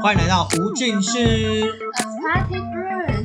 欢迎来到无尽室，Party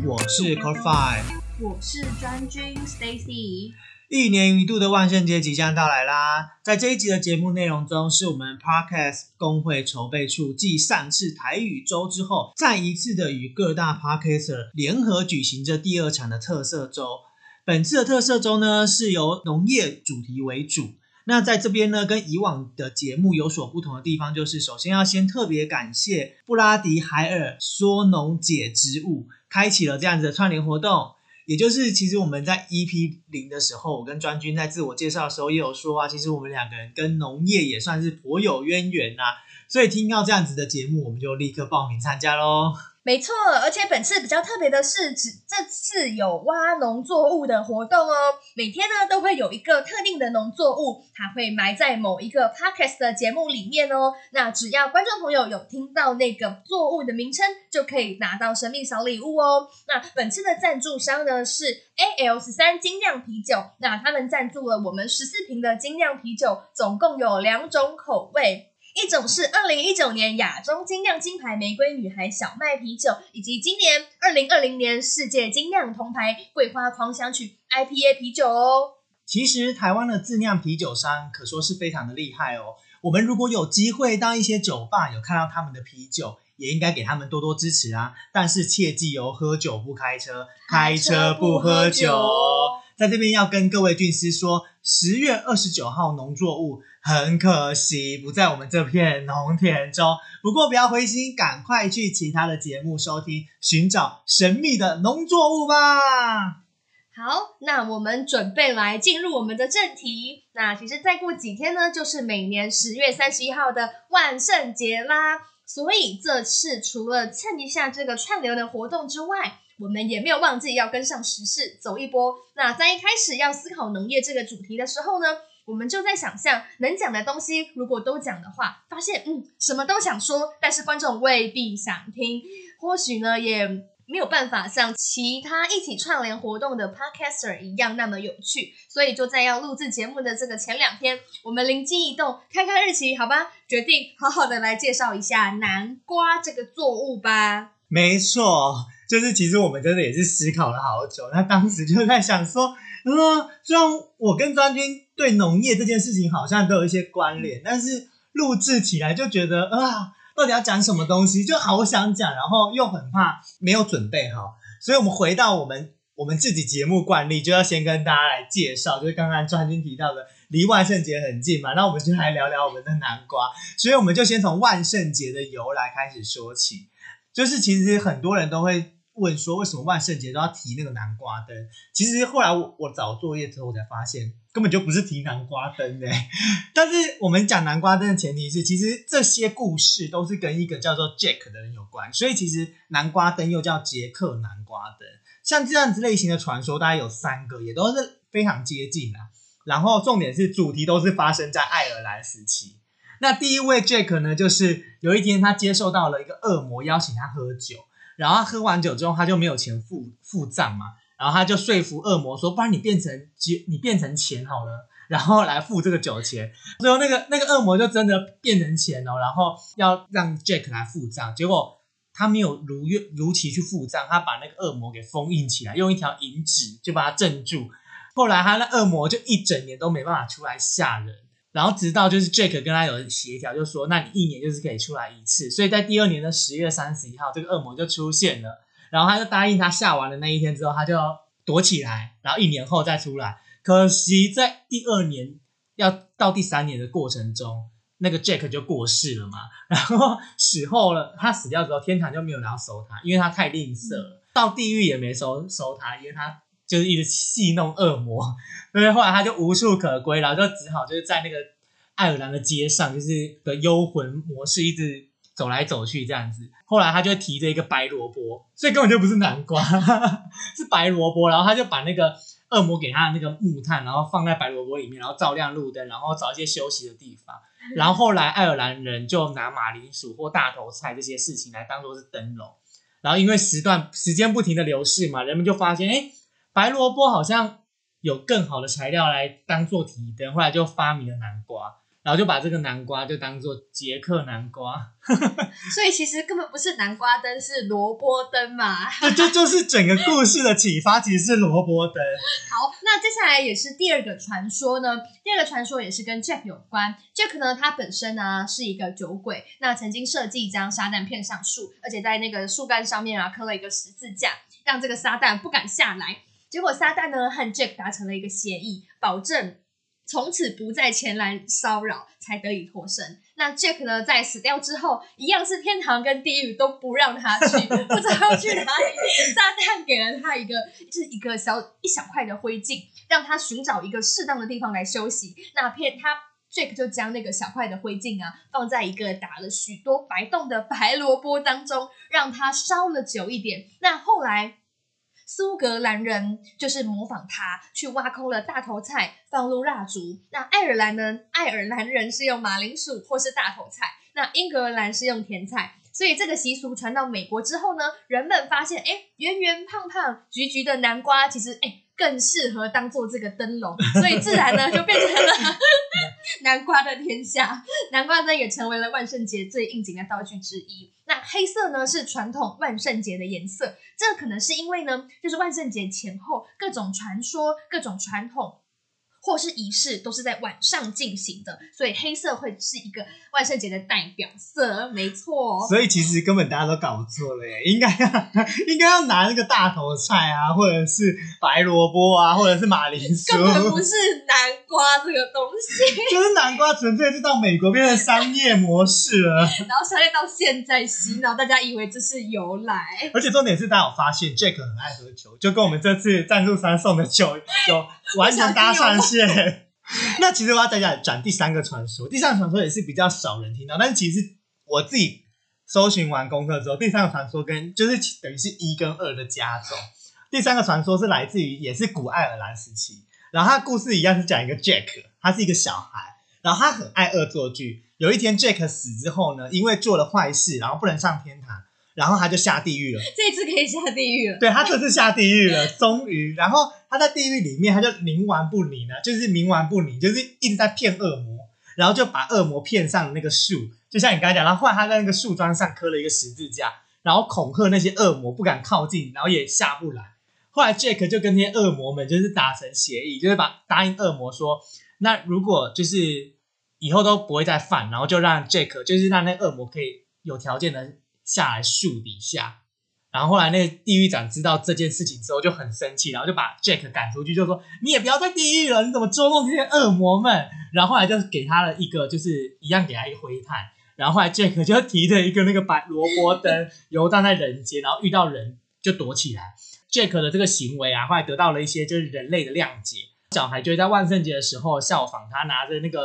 我是 Core Five。我是专军 Stacy。一年一度的万圣节即将到来啦！在这一集的节目内容中，是我们 Podcast 工会筹备处继上次台语周之后，再一次的与各大 Podcaster 联合举行这第二场的特色周。本次的特色周呢，是由农业主题为主。那在这边呢，跟以往的节目有所不同的地方，就是首先要先特别感谢布拉迪海尔说农解植物，开启了这样子的串联活动。也就是，其实我们在 EP 零的时候，我跟专军在自我介绍的时候也有说啊，其实我们两个人跟农业也算是颇有渊源呐、所以听到这样子的节目，我们就立刻报名参加喽。没错，而且本次比较特别的是，只这次有挖农作物的活动哦。每天呢都会有一个特定的农作物，它会埋在某一个 podcast 的节目里面哦。那只要观众朋友有听到那个作物的名称，就可以拿到神秘小礼物哦。那本次的赞助商呢是 AL 十三精酿啤酒，那他们赞助了我们十四瓶的精酿啤酒，总共有两种口味。一种是二零一九年亚中精酿金牌玫瑰女孩小麦啤酒，以及今年二零二零年世界精酿铜牌桂花狂想曲 IPA 啤酒哦。其实台湾的自酿啤酒商可说是非常的厉害哦。我们如果有机会到一些酒吧有看到他们的啤酒，也应该给他们多多支持啊。但是切记哦，喝酒不开车，开车不喝酒。在这边要跟各位军师说，十月二十九号农作物很可惜不在我们这片农田中。不过不要灰心，赶快去其他的节目收听，寻找神秘的农作物吧。好，那我们准备来进入我们的正题。那其实再过几天呢，就是每年十月三十一号的万圣节啦。所以这次除了蹭一下这个串流的活动之外，我们也没有忘记要跟上时事，走一波。那在一开始要思考农业这个主题的时候呢，我们就在想象能讲的东西，如果都讲的话，发现嗯什么都想说，但是观众未必想听，或许呢也没有办法像其他一起串联活动的 podcaster 一样那么有趣，所以就在要录制节目的这个前两天，我们灵机一动，看看日期，好吧，决定好好的来介绍一下南瓜这个作物吧。没错，就是其实我们真的也是思考了好久。那当时就在想说，嗯，虽然我跟专军对农业这件事情好像都有一些关联，但是录制起来就觉得啊，到底要讲什么东西，就好想讲，然后又很怕没有准备好，所以我们回到我们我们自己节目惯例，就要先跟大家来介绍，就是刚刚专军提到的。离万圣节很近嘛，那我们就来聊聊我们的南瓜。所以我们就先从万圣节的由来开始说起。就是其实很多人都会问说，为什么万圣节都要提那个南瓜灯？其实后来我我找作业之后，我才发现根本就不是提南瓜灯诶。但是我们讲南瓜灯的前提是，其实这些故事都是跟一个叫做 Jack 的人有关，所以其实南瓜灯又叫杰克南瓜灯。像这样子类型的传说，大概有三个，也都是非常接近的。然后重点是主题都是发生在爱尔兰时期。那第一位 Jack 呢，就是有一天他接受到了一个恶魔邀请他喝酒，然后他喝完酒之后他就没有钱付付账嘛，然后他就说服恶魔说，不然你变成酒，你变成钱好了，然后来付这个酒钱。最后那个那个恶魔就真的变成钱哦，然后要让 Jack 来付账，结果他没有如愿如期去付账，他把那个恶魔给封印起来，用一条银纸就把他镇住。后来他那恶魔就一整年都没办法出来吓人。然后直到就是 Jack 跟他有协调，就说那你一年就是可以出来一次，所以在第二年的十月三十一号，这个恶魔就出现了，然后他就答应他下完的那一天之后，他就躲起来，然后一年后再出来。可惜在第二年要到第三年的过程中，那个 Jack 就过世了嘛，然后死后了，他死掉之后，天堂就没有人要收他，因为他太吝啬了，到地狱也没收收他，因为他。就是一直戏弄恶魔，所以后来他就无处可归，然后就只好就是在那个爱尔兰的街上，就是的幽魂模式一直走来走去这样子。后来他就提着一个白萝卜，所以根本就不是南瓜，是白萝卜。然后他就把那个恶魔给他的那个木炭，然后放在白萝卜里面，然后照亮路灯，然后找一些休息的地方。然后后来爱尔兰人就拿马铃薯或大头菜这些事情来当做是灯笼。然后因为时段时间不停的流逝嘛，人们就发现，哎。白萝卜好像有更好的材料来当做提灯，后来就发明了南瓜。然后就把这个南瓜就当做捷克南瓜，所以其实根本不是南瓜灯，是萝卜灯嘛。这就就是整个故事的启发，其实是萝卜灯。好，那接下来也是第二个传说呢。第二个传说也是跟 Jack 有关。Jack 呢，他本身呢是一个酒鬼，那曾经设计将撒旦骗上树，而且在那个树干上面啊刻了一个十字架，让这个撒旦不敢下来。结果撒旦呢和 Jack 达成了一个协议，保证。从此不再前来骚扰，才得以脱身。那 Jack 呢，在死掉之后，一样是天堂跟地狱都不让他去，不知道要去哪里。撒旦给了他一个，就是一个小一小块的灰烬，让他寻找一个适当的地方来休息。那片他 Jack 就将那个小块的灰烬啊，放在一个打了许多白洞的白萝卜当中，让它烧了久一点。那后来。苏格兰人就是模仿他去挖空了大头菜，放入蜡烛。那爱尔兰呢？爱尔兰人是用马铃薯或是大头菜。那英格兰是用甜菜。所以这个习俗传到美国之后呢，人们发现，哎，圆圆胖胖、橘橘的南瓜，其实哎更适合当做这个灯笼，所以自然呢就变成了 南瓜的天下。南瓜呢也成为了万圣节最应景的道具之一。那黑色呢是传统万圣节的颜色，这可能是因为呢，就是万圣节前后各种传说、各种传统。或是仪式都是在晚上进行的，所以黑色会是一个万圣节的代表色，没错。所以其实根本大家都搞错了耶，应该要应该要拿那个大头菜啊，或者是白萝卜啊，或者是马铃薯，根本不是南瓜这个东西。就是南瓜纯粹是到美国变成商业模式了，然后商业到现在洗脑，大家以为这是由来。而且重点是，大家有发现 Jack 很爱喝酒，就跟我们这次赞助商送的酒有完全搭上线。那其实我要再讲转第三个传说，第三个传说也是比较少人听到，但是其实我自己搜寻完功课之后，第三个传说跟就是等于是一跟二的加总。第三个传说是来自于也是古爱尔兰时期，然后他故事一样是讲一个 Jack，他是一个小孩，然后他很爱恶作剧。有一天 Jack 死之后呢，因为做了坏事，然后不能上天堂。然后他就下地狱了，这次可以下地狱了。对他这次下地狱了，终于。然后他在地狱里面，他就冥顽不灵呢，就是冥顽不灵，就是一直在骗恶魔，然后就把恶魔骗上那个树，就像你刚才讲，然后后来他在那个树桩上刻了一个十字架，然后恐吓那些恶魔不敢靠近，然后也下不来。后来 Jack 就跟那些恶魔们就是达成协议，就是把答应恶魔说，那如果就是以后都不会再犯，然后就让 Jack 就是让那恶魔可以有条件的。下来树底下，然后后来那个地狱长知道这件事情之后就很生气，然后就把 Jack 赶出去，就说你也不要在地狱了，你怎么捉弄这些恶魔们？然后后来就给他了一个，就是一样给他一个灰炭，然后后来 Jack 就提着一个那个白萝卜灯游荡在人间，然后遇到人就躲起来。Jack 的这个行为啊，后来得到了一些就是人类的谅解，小孩就在万圣节的时候效仿他，拿着那个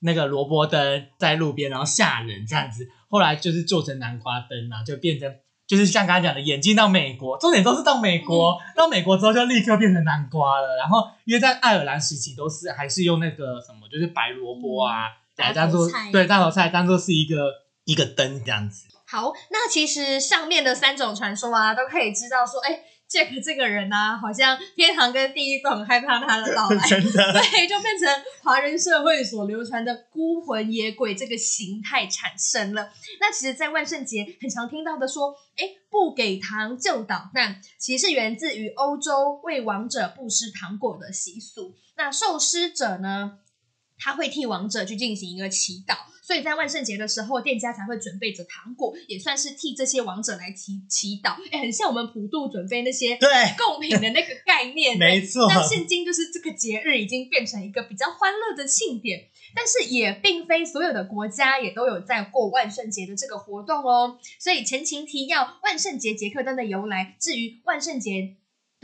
那个萝卜灯在路边，然后吓人这样子。后来就是做成南瓜灯啊，就变成就是像刚才讲的，眼镜到美国，重点都是到美国，到美国之后就立刻变成南瓜了。然后因为在爱尔兰时期都是还是用那个什么，就是白萝卜啊来当做对大头菜当做是一个一个灯这样子。好，那其实上面的三种传说啊，都可以知道说，哎。Jack 这个人呢，好像天堂跟地狱都很害怕他的到来，真的，对，就变成华人社会所流传的孤魂野鬼这个形态产生了。那其实，在万圣节很常听到的说，哎，不给糖就捣蛋，其实是源自于欧洲为亡者布施糖果的习俗。那受施者呢，他会替王者去进行一个祈祷。所以在万圣节的时候，店家才会准备着糖果，也算是替这些王者来祈祈祷。哎，很像我们普渡准备那些对 贡品的那个概念。没错。那现今就是这个节日已经变成一个比较欢乐的庆典，但是也并非所有的国家也都有在过万圣节的这个活动哦。所以前情提要，万圣节杰克灯的由来，至于万圣节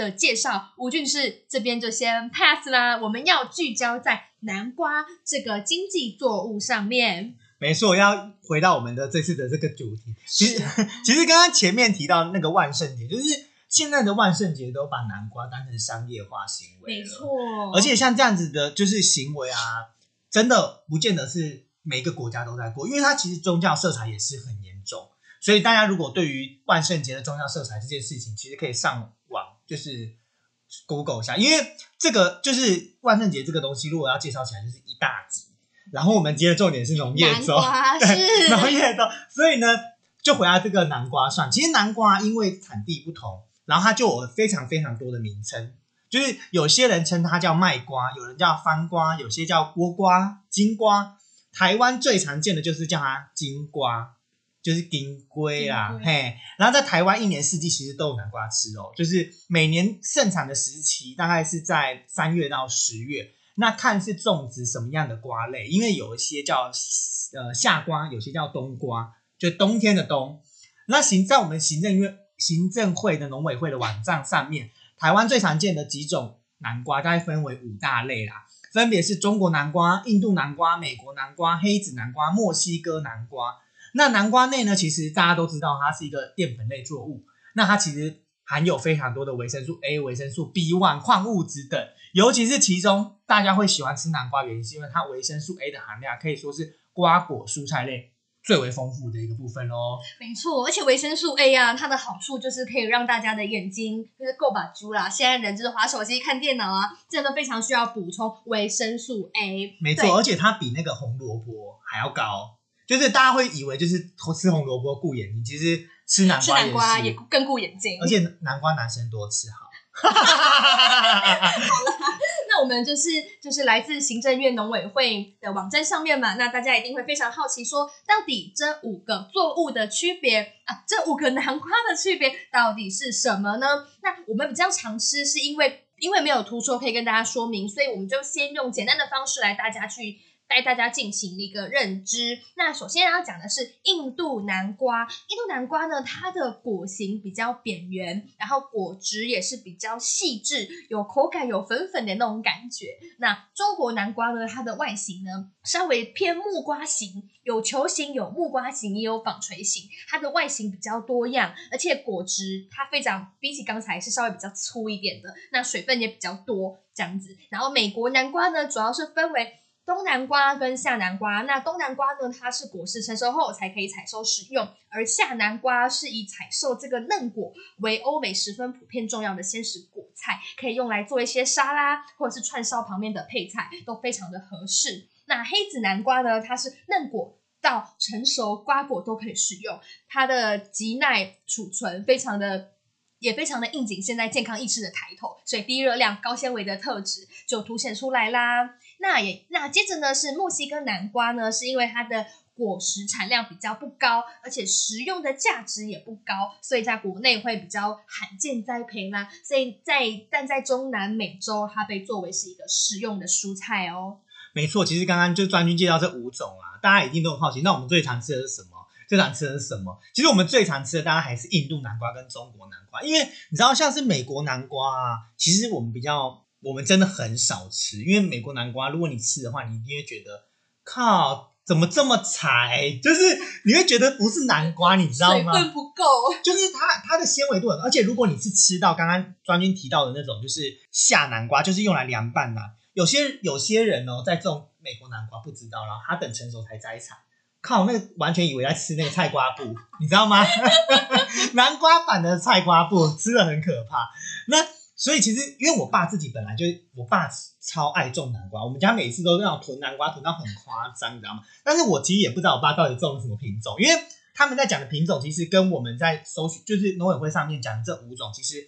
的介绍，吴俊士这边就先 pass 啦。我们要聚焦在。南瓜这个经济作物上面，没错，要回到我们的这次的这个主题。其实，其实刚刚前面提到那个万圣节，就是现在的万圣节都把南瓜当成商业化行为没错，而且像这样子的，就是行为啊，真的不见得是每个国家都在过，因为它其实宗教色彩也是很严重。所以大家如果对于万圣节的宗教色彩这件事情，其实可以上网，就是。Google 一下，因为这个就是万圣节这个东西，如果要介绍起来，就是一大集。然后我们今天的重点是农业南州，瓜对，是农业州，所以呢，就回到这个南瓜上。其实南瓜因为产地不同，然后它就有非常非常多的名称，就是有些人称它叫麦瓜，有人叫番瓜，有些叫锅瓜、金瓜。台湾最常见的就是叫它金瓜，就是金龟啦嘿。然后在台湾一年四季其实都有南瓜吃哦，就是每年盛产的时期大概是在三月到十月。那看是种植什么样的瓜类，因为有一些叫呃夏瓜，有些叫冬瓜，就冬天的冬。那行在我们行政院行政会的农委会的网站上面，台湾最常见的几种南瓜大概分为五大类啦，分别是中国南瓜、印度南瓜、美国南瓜、黑子南瓜、墨西哥南瓜。那南瓜内呢，其实大家都知道它是一个淀粉类作物，那它其实含有非常多的维生素 A、维生素 B one、矿物质等，尤其是其中大家会喜欢吃南瓜，原因是因为它维生素 A 的含量可以说是瓜果蔬菜类最为丰富的一个部分喽。没错，而且维生素 A 啊，它的好处就是可以让大家的眼睛就是够把猪啦。现在人就是滑手机、看电脑啊，真的非常需要补充维生素 A。对没错，而且它比那个红萝卜还要高，就是大家会以为就是吃红萝卜顾眼睛，其实吃南吃瓜也是，南瓜也更顾眼睛。而且南瓜男生多吃好。那我们就是就是来自行政院农委会的网站上面嘛，那大家一定会非常好奇说，到底这五个作物的区别啊，这五个南瓜的区别到底是什么呢？那我们比较常吃，是因为因为没有图说可以跟大家说明，所以我们就先用简单的方式来大家去。带大家进行一个认知。那首先要讲的是印度南瓜。印度南瓜呢，它的果形比较扁圆，然后果汁也是比较细致，有口感，有粉粉的那种感觉。那中国南瓜呢，它的外形呢稍微偏木瓜形，有球形，有木瓜形，也有纺锤形。它的外形比较多样，而且果汁它非常比起刚才是稍微比较粗一点的，那水分也比较多这样子。然后美国南瓜呢，主要是分为。冬南瓜跟夏南瓜，那冬南瓜呢，它是果实成熟后才可以采收食用，而夏南瓜是以采收这个嫩果为欧美十分普遍重要的鲜食果菜，可以用来做一些沙拉或者是串烧旁边的配菜，都非常的合适。那黑子南瓜呢，它是嫩果到成熟瓜果都可以食用，它的极耐储存，非常的。也非常的应景现在健康意识的抬头，所以低热量、高纤维的特质就凸显出来啦。那也那接着呢是墨西哥南瓜呢，是因为它的果实产量比较不高，而且食用的价值也不高，所以在国内会比较罕见栽培啦。所以在但在中南美洲，它被作为是一个食用的蔬菜哦。没错，其实刚刚就专军介绍这五种啊，大家一定都很好奇，那我们最常吃的是什么？最常吃的是什么？其实我们最常吃的，当然还是印度南瓜跟中国南瓜，因为你知道，像是美国南瓜啊，其实我们比较，我们真的很少吃，因为美国南瓜，如果你吃的话，你一定会觉得，靠，怎么这么柴？就是你会觉得不是南瓜，你知道吗？水分不够，就是它它的纤维度很，而且如果你是吃到刚刚专军提到的那种，就是夏南瓜，就是用来凉拌的、有些有些人哦，在种美国南瓜不知道，然后他等成熟才摘采。靠，那个完全以为在吃那个菜瓜布，你知道吗？南瓜版的菜瓜布吃的很可怕。那所以其实因为我爸自己本来就，我爸超爱种南瓜，我们家每次都那种囤南瓜囤到很夸张，你知道吗？但是我其实也不知道我爸到底种了什么品种，因为他们在讲的品种其实跟我们在搜寻，就是农委会上面讲的这五种，其实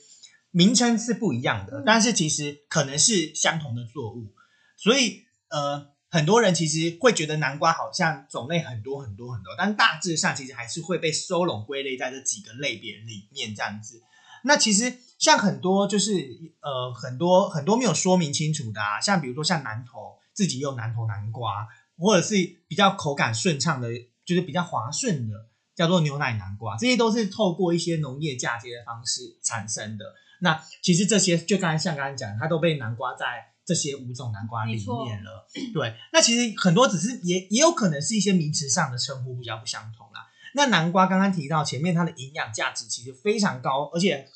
名称是不一样的，但是其实可能是相同的作物，所以呃。很多人其实会觉得南瓜好像种类很多很多很多，但大致上其实还是会被收拢归类在这几个类别里面这样子。那其实像很多就是呃很多很多没有说明清楚的啊，像比如说像南投自己用南投南瓜，或者是比较口感顺畅的，就是比较滑顺的，叫做牛奶南瓜，这些都是透过一些农业嫁接的方式产生的。那其实这些就刚才像刚才讲，它都被南瓜在。这些五种南瓜里面了，对，那其实很多只是也也有可能是一些名词上的称呼比较不相同啦。那南瓜刚刚提到前面它的营养价值其实非常高，而且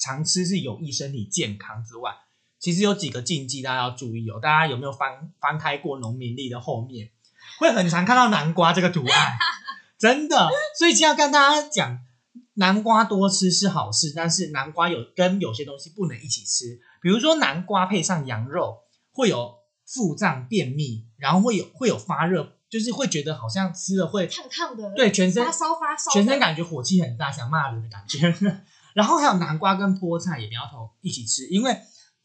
常吃是有益身体健康之外，其实有几个禁忌大家要注意哦。大家有没有翻翻开过农民历的后面，会很常看到南瓜这个图案，真的。所以今天要跟大家讲，南瓜多吃是好事，但是南瓜有跟有些东西不能一起吃。比如说南瓜配上羊肉，会有腹胀、便秘，然后会有会有发热，就是会觉得好像吃了会烫烫的，对全身发烧发烧，全身感觉火气很大，想骂人的感觉。然后还有南瓜跟菠菜也不要同一起吃，因为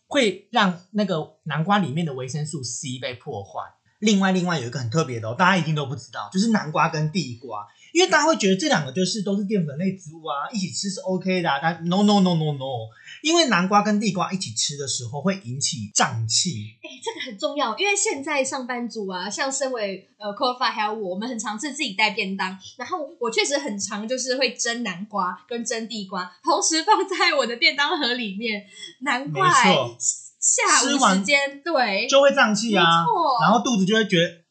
会让那个南瓜里面的维生素 C 被破坏。另外，另外有一个很特别的哦，大家一定都不知道，就是南瓜跟地瓜，因为大家会觉得这两个就是都是淀粉类植物啊，一起吃是 OK 的、啊，但 no no no no no，因为南瓜跟地瓜一起吃的时候会引起胀气。哎、这个很重要，因为现在上班族啊，像身为呃 c o f a 还有我，我们很常是自己带便当，然后我确实很常就是会蒸南瓜跟蒸地瓜，同时放在我的便当盒里面，难怪下午时间对，就会胀气啊，然后肚子就会觉得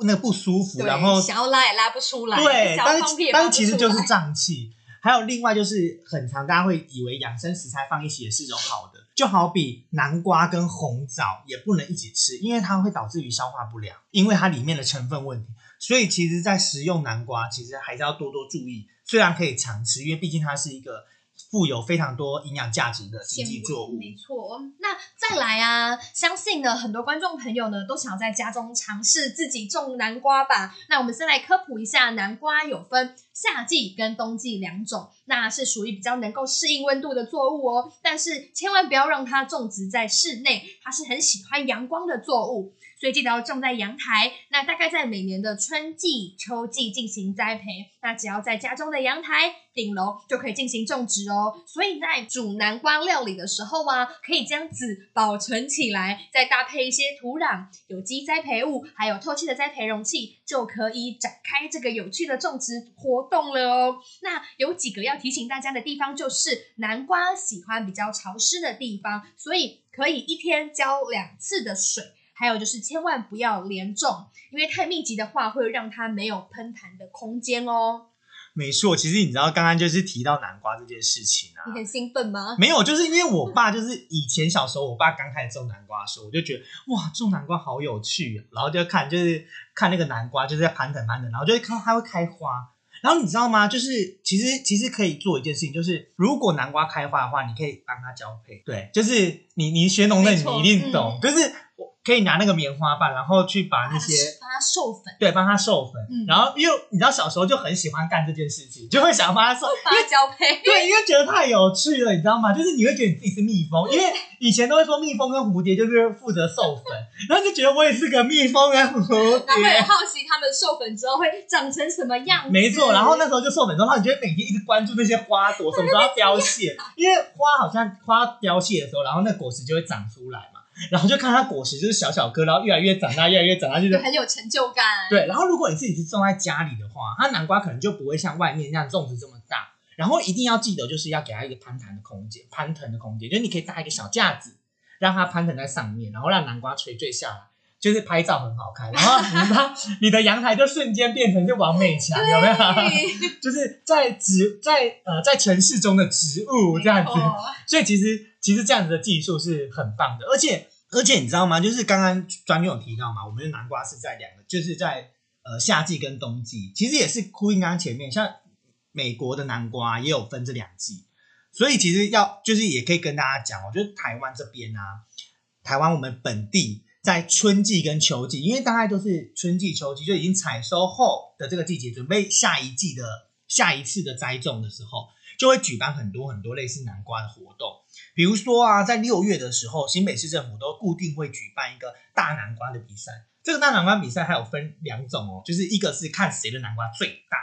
那个不舒服，然后想要拉也拉不出来，对，但是但放屁也放不但其实就是胀气。还有另外就是很常大家会以为养生食材放一起也是一种好的，就好比南瓜跟红枣也不能一起吃，因为它会导致于消化不良，因为它里面的成分问题。所以其实，在食用南瓜，其实还是要多多注意。虽然可以常吃，因为毕竟它是一个富有非常多营养价值的经济作物。没错，那再来啊，相信呢很多观众朋友呢都想要在家中尝试自己种南瓜吧。那我们先来科普一下，南瓜有分夏季跟冬季两种，那是属于比较能够适应温度的作物哦。但是千万不要让它种植在室内，它是很喜欢阳光的作物。所以记得要种在阳台，那大概在每年的春季、秋季进行栽培。那只要在家中的阳台、顶楼就可以进行种植哦。所以在煮南瓜料理的时候啊，可以将籽保存起来，再搭配一些土壤、有机栽培物，还有透气的栽培容器，就可以展开这个有趣的种植活动了哦。那有几个要提醒大家的地方，就是南瓜喜欢比较潮湿的地方，所以可以一天浇两次的水。还有就是千万不要连种，因为太密集的话会让它没有喷痰的空间哦。没错，其实你知道刚刚就是提到南瓜这件事情啊你，很兴奋吗？没有，就是因为我爸就是以前小时候，我爸刚开始种南瓜的时候，我就觉得哇，种南瓜好有趣、啊，然后就看就是看那个南瓜就是在盘整盘整，然后就会看它会开花。然后你知道吗？就是其实其实可以做一件事情，就是如果南瓜开花的话，你可以帮它交配。对，就是你你学农的你一定懂，就是我可以拿那个棉花棒，然后去把那些帮它授粉，对帮它授粉。嗯然后因为你知道小时候就很喜欢干这件事情，就会想帮它授，因为交配。对，因为觉得太有趣了，你知道吗？就是你会觉得你自己是蜜蜂，因为以前都会说蜜蜂跟蝴蝶就是负责授粉，然后就觉得我也是个蜜蜂跟蝴蝶。好奇它们授粉之后会长成什么样子。没错，然后那时候就授粉之后，你就会每天一直关注那些花朵什么时候要凋谢，因为花好像花凋谢的时候，然后那果实就会长出来嘛，然后就看它果实就是小小颗，然后越来越长大，越来越长大，就是很有成就感。对，然后如果你自己是种在家里的话，它南瓜可能就不会像外面那样种植这么大。然后一定要记得，就是要给它一个攀弹的空间，攀藤的空间，就是你可以搭一个小架子，让它攀藤在上面，然后让南瓜垂坠下来，就是拍照很好看。然后你它 你的阳台就瞬间变成就王美强，有没有？就是在植在呃在城市中的植物这样子。所以其实其实这样子的技术是很棒的，而且而且你知道吗？就是刚刚专员有提到嘛，我们的南瓜是在两个，就是在呃夏季跟冬季，其实也是呼应刚刚前面，像美国的南瓜也有分这两季，所以其实要就是也可以跟大家讲哦，就是台湾这边啊，台湾我们本地在春季跟秋季，因为大概都是春季、秋季就已经采收后的这个季节，准备下一季的下一次的栽种的时候，就会举办很多很多类似南瓜的活动。比如说啊，在六月的时候，新北市政府都固定会举办一个大南瓜的比赛。这个大南瓜比赛还有分两种哦，就是一个是看谁的南瓜最大，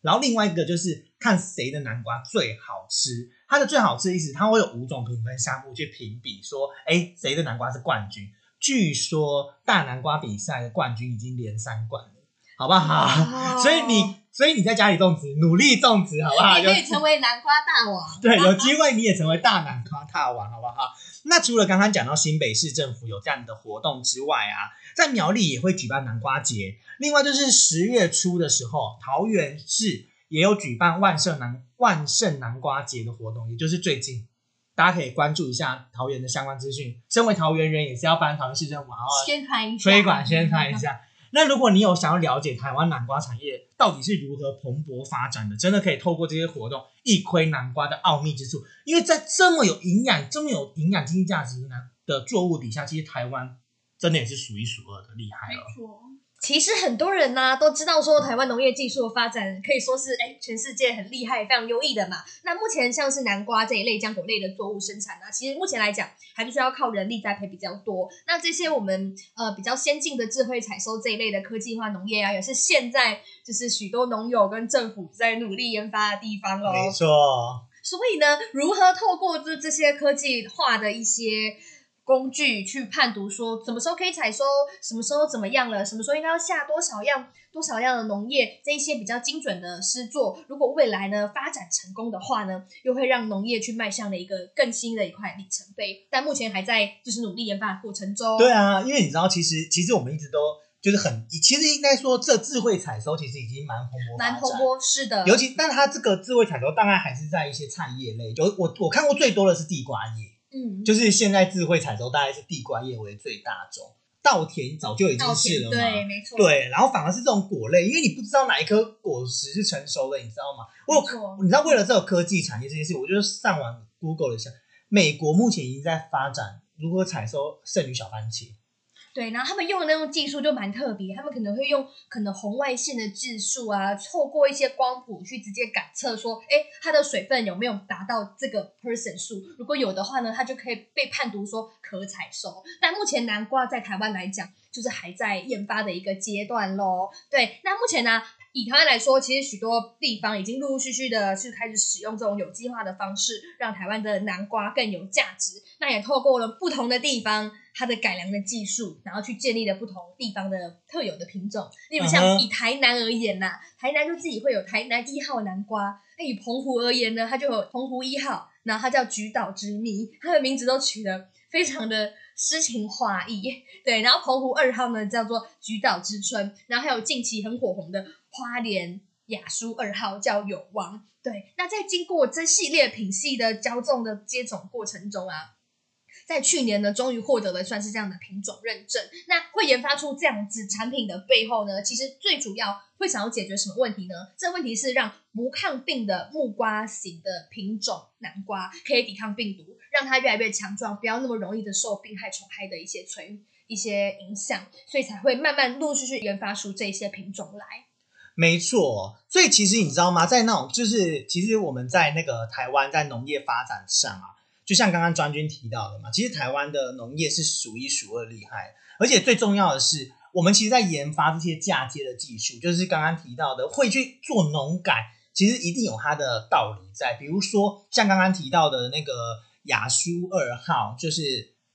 然后另外一个就是看谁的南瓜最好吃。它的最好吃的意思，它会有五种评分项目去评比，说，哎，谁的南瓜是冠军。据说大南瓜比赛的冠军已经连三冠了，好不好？哦 所以你，所以你在家里种植，努力种植，好不好？你可以成为南瓜大王。对，有机会你也成为大南瓜大王，好不好？那除了刚刚讲到新北市政府有这样的活动之外啊，在苗栗也会举办南瓜节。另外就是十月初的时候，桃园市也有举办万圣南万圣南瓜节的活动，也就是最近。大家可以关注一下桃园的相关资讯。身为桃园人，也是要帮桃园市政府好好宣传一下，推广宣传一下。那如果你有想要了解台湾南瓜产业到底是如何蓬勃发展的，真的可以透过这些活动一窥南瓜的奥秘之处。因为在这么有营养、这么有营养经济价值的南的作物底下，其实台湾真的也是数一数二的厉害了。错。其实很多人呢、都知道说台湾农业技术的发展可以说是哎全世界很厉害、非常优异的嘛。那目前像是南瓜这一类浆果类的作物生产呢、其实目前来讲还是需要靠人力栽培比较多。那这些我们呃比较先进的智慧采收这一类的科技化农业啊，也是现在就是许多农友跟政府在努力研发的地方喽。没错，所以呢，如何透过这这些科技化的一些工具去判读说什么时候可以采收，什么时候怎么样了，什么时候应该要下多少样多少样的农业，这一些比较精准的诗作，如果未来呢发展成功的话呢，又会让农业去迈向了一个更新的一块里程碑。但目前还在就是努力研发的过程中。对啊，因为你知道，其实其实我们一直都就是很，其实应该说这智慧采收其实已经蛮蓬勃蛮蓬勃，是的，尤其但它这个智慧采收大概还是在一些菜叶类，有我我看过最多的是地瓜叶。嗯，就是现在智慧采收大概是地瓜叶为最大种，稻田早就已经是了嘛。对，没错，对，然后反而是这种果类，因为你不知道哪一颗果实是成熟的，你知道吗？我你知道为了这个科技产业这件事，我就上网 Google 了一下，美国目前已经在发展如何采收剩余小番茄。对，然后他们用的那种技术就蛮特别，他们可能会用可能红外线的技术啊，透过一些光谱去直接感测说，哎，它的水分有没有达到这个 person 数？如果有的话呢，它就可以被判读说可采收。但目前南瓜在台湾来讲，就是还在研发的一个阶段喽。对，那目前呢，以台湾来说，其实许多地方已经陆陆续续的去开始使用这种有机化的方式，让台湾的南瓜更有价值。那也透过了不同的地方它的改良的技术，然后去建立了不同地方的特有的品种。例如嗯像以台南而言呐、台南就自己会有台南一号南瓜。那以澎湖而言呢，它就有澎湖一号，然后它叫菊岛之谜，它的名字都取得非常的诗情画意。对，然后澎湖二号呢叫做菊岛之春，然后还有近期很火红的花莲雅舒二号叫永王。对，那在经过这系列品系的交种的接种过程中啊，在去年呢，终于获得了算是这样的品种认证。那会研发出这样子产品的背后呢，其实最主要会想要解决什么问题呢？这问题是让不抗病的木瓜型的品种南瓜可以抵抗病毒，让它越来越强壮，不要那么容易的受病害虫害的一些存一些影响，所以才会慢慢陆续续研发出这些品种来。没错，所以其实你知道吗？在那种就是，其实我们在那个台湾在农业发展上啊，就像刚刚专军提到的嘛，其实台湾的农业是数一数二厉害，而且最重要的是，我们其实在研发这些嫁接的技术，就是刚刚提到的会去做农改，其实一定有它的道理在。比如说像刚刚提到的那个雅舒二号，就是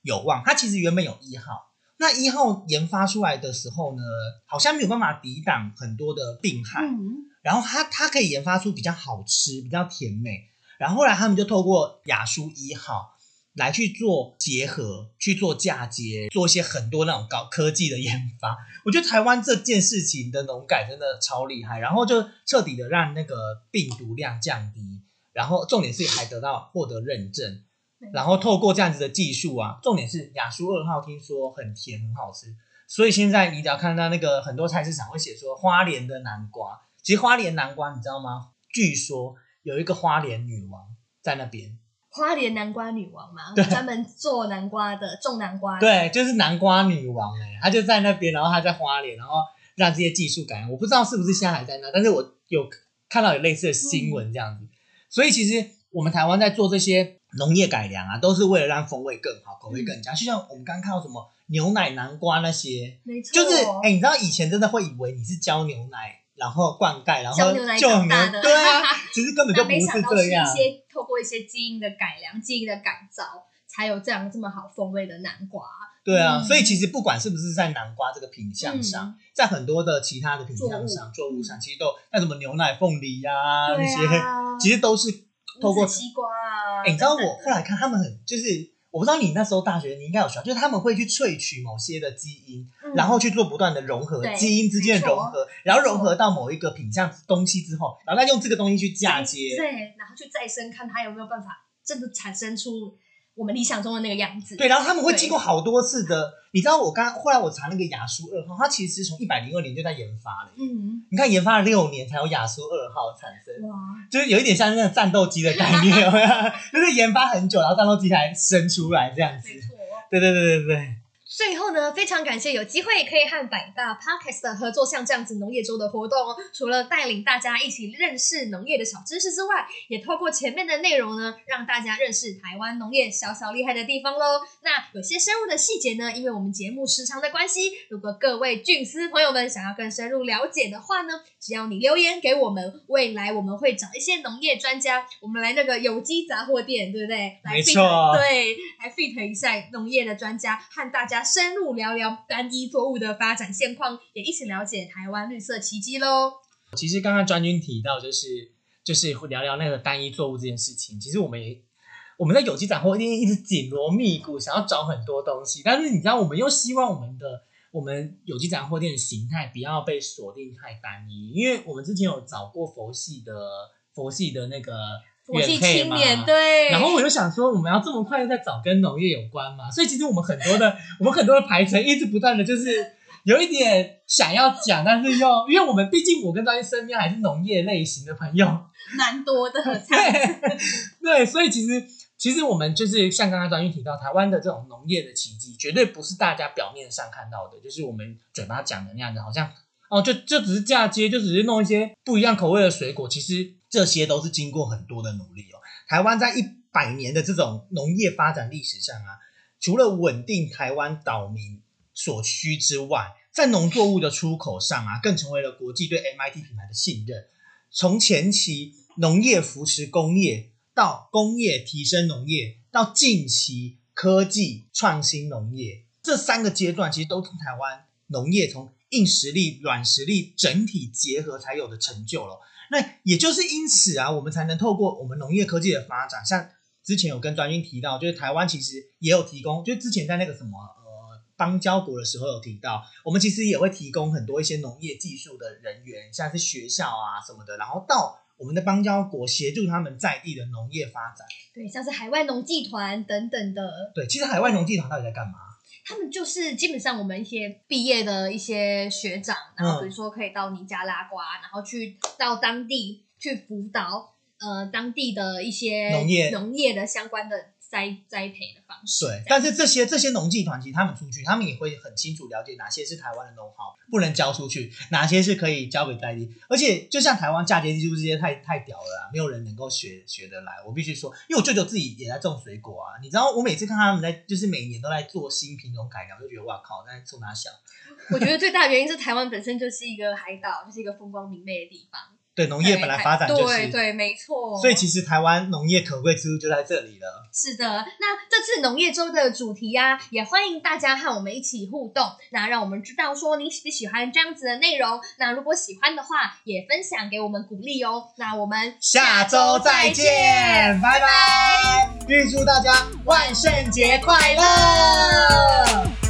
有望，它其实原本有一号。那一号研发出来的时候呢，好像没有办法抵挡很多的病害，嗯，然后它它可以研发出比较好吃、比较甜美，然后后来他们就透过雅舒一号来去做结合、去做嫁接，做一些很多那种高科技的研发。我觉得台湾这件事情的农改真的超厉害，然后就彻底的让那个病毒量降低，然后重点是还得到获得认证。然后透过这样子的技术啊，重点是雅舒二号听说很甜很好吃，所以现在你只要看到那个很多菜市场会写说花莲的南瓜，其实花莲南瓜你知道吗？据说有一个花莲女王在那边，花莲南瓜女王嘛，对。专门做南瓜的，种南瓜的。对，就是南瓜女王哎、她就在那边，然后她在花莲，然后让这些技术改良，我不知道是不是现在还在那，但是我有看到有类似的新闻这样子，所以其实我们台湾在做这些农业改良啊，都是为了让风味更好，口味更佳。就像我们刚刚看到什么牛奶南瓜那些，没错，就是哎、你知道以前真的会以为你是浇牛奶，然后灌溉，然后浇牛奶就长大的。对啊，其实根本就不是这样。一些透过一些基因的改良、基因的改造，才有这样这么好风味的南瓜。对啊，嗯。所以其实不管是不是在南瓜这个品相上，嗯。在很多的其他的品相上、作物。上，其实都那什么牛奶、凤梨啊那些，啊，其实都是透过西瓜啊。哎、你知道我后来看他们很就是，我不知道你那时候大学你应该有学到，就是他们会去萃取某些的基因，嗯然后去做不断的融合，基因之间的融合，然后融合到某一个品相东西之后，然后再用这个东西去嫁接。对，然后去再生，看它有没有办法真的产生出我们理想中的那个样子。对，然后他们会经过好多次的，你知道我刚后来我查那个雅舒二号，它其实从一百零二年就在研发了，嗯，你看研发了六年才有雅舒二号产生。哇，就是有一点像那个战斗机的概念，就是研发很久，然后战斗机才生出来这样子。没错。对对对对对。最后呢，非常感谢有机会可以和百大 Podcast 的合作，像这样子农业周的活动哦。除了带领大家一起认识农业的小知识之外，也透过前面的内容呢，让大家认识台湾农业小小厉害的地方喽。那有些深入的细节呢，因为我们节目时长的关系，如果各位菌丝朋友们想要更深入了解的话呢，只要你留言给我们，未来我们会找一些农业专家，我们来那个有机杂货店，对不对？来没错对，来 fit 一下农业的专家，和大家深入聊聊单一作物的发展现况，也一起了解台湾绿色奇迹喽。其实刚刚专军提到，就是就是聊聊那个单一作物这件事情。其实我们也我们在有机展货店一直紧锣密鼓，想要找很多东西，但是你知道，我们又希望我们的我们有机展货店的形态不要被锁定太单一，因为我们之前有找过佛系的佛系的那个佛系原配嘛青年，对，然后我就想说，我们要这么快就在找跟农业有关嘛？所以其实我们很多的，我们很多的排程一直不断的就是有一点想要讲，但是又因为我们毕竟我跟张毅身边还是农业类型的朋友，蛮多的，对对，所以其实其实我们就是像刚刚张毅提到，台湾的这种农业的奇迹，绝对不是大家表面上看到的，就是我们嘴巴讲的那样子，好像哦，就就只是嫁接，就只是弄一些不一样口味的水果，其实这些都是经过很多的努力哦。台湾在一百年的这种农业发展历史上啊，除了稳定台湾岛民所需之外，在农作物的出口上啊，更成为了国际对 MIT 品牌的信任。从前期农业扶持工业，到工业提升农业，到近期科技创新农业，这三个阶段其实都是台湾农业从硬实力、软实力整体结合才有的成就了。那也就是因此啊，我们才能透过我们农业科技的发展，像之前有跟专军提到，就是台湾其实也有提供，就之前在那个什么呃邦交国的时候有提到，我们其实也会提供很多一些农业技术的人员，像是学校啊什么的，然后到我们的邦交国协助他们在地的农业发展。对，像是海外农技团等等的，对，其实海外农技团到底在干嘛？他们就是基本上我们一些毕业的一些学长，然后比如说可以到尼加拉瓜，然后去到当地去辅导呃当地的一些农业。农业的相关的栽栽培的方式。对，但是这些这些农技团，其实他们出去，他们也会很清楚了解哪些是台湾的 know how 不能交出去，哪些是可以交给在地。而且就像台湾嫁接技术这些太太屌了啦，没有人能够学学得来。我必须说，因为我舅舅自己也在种水果啊，你知道，我每次看他们在就是每年都在做新品种改良，我就觉得哇靠，在冲哪想？我觉得最大的原因是台湾本身就是一个海岛，就是一个风光明媚的地方。对，农业本来发展就是，对对，没错。所以其实台湾农业可贵之处就在这里了。是的，那这次农业周的主题呀、也欢迎大家和我们一起互动，那让我们知道说你喜不喜欢这样子的内容。那如果喜欢的话，也分享给我们鼓励哦。那我们下周再见，拜拜！预祝大家万圣节快乐！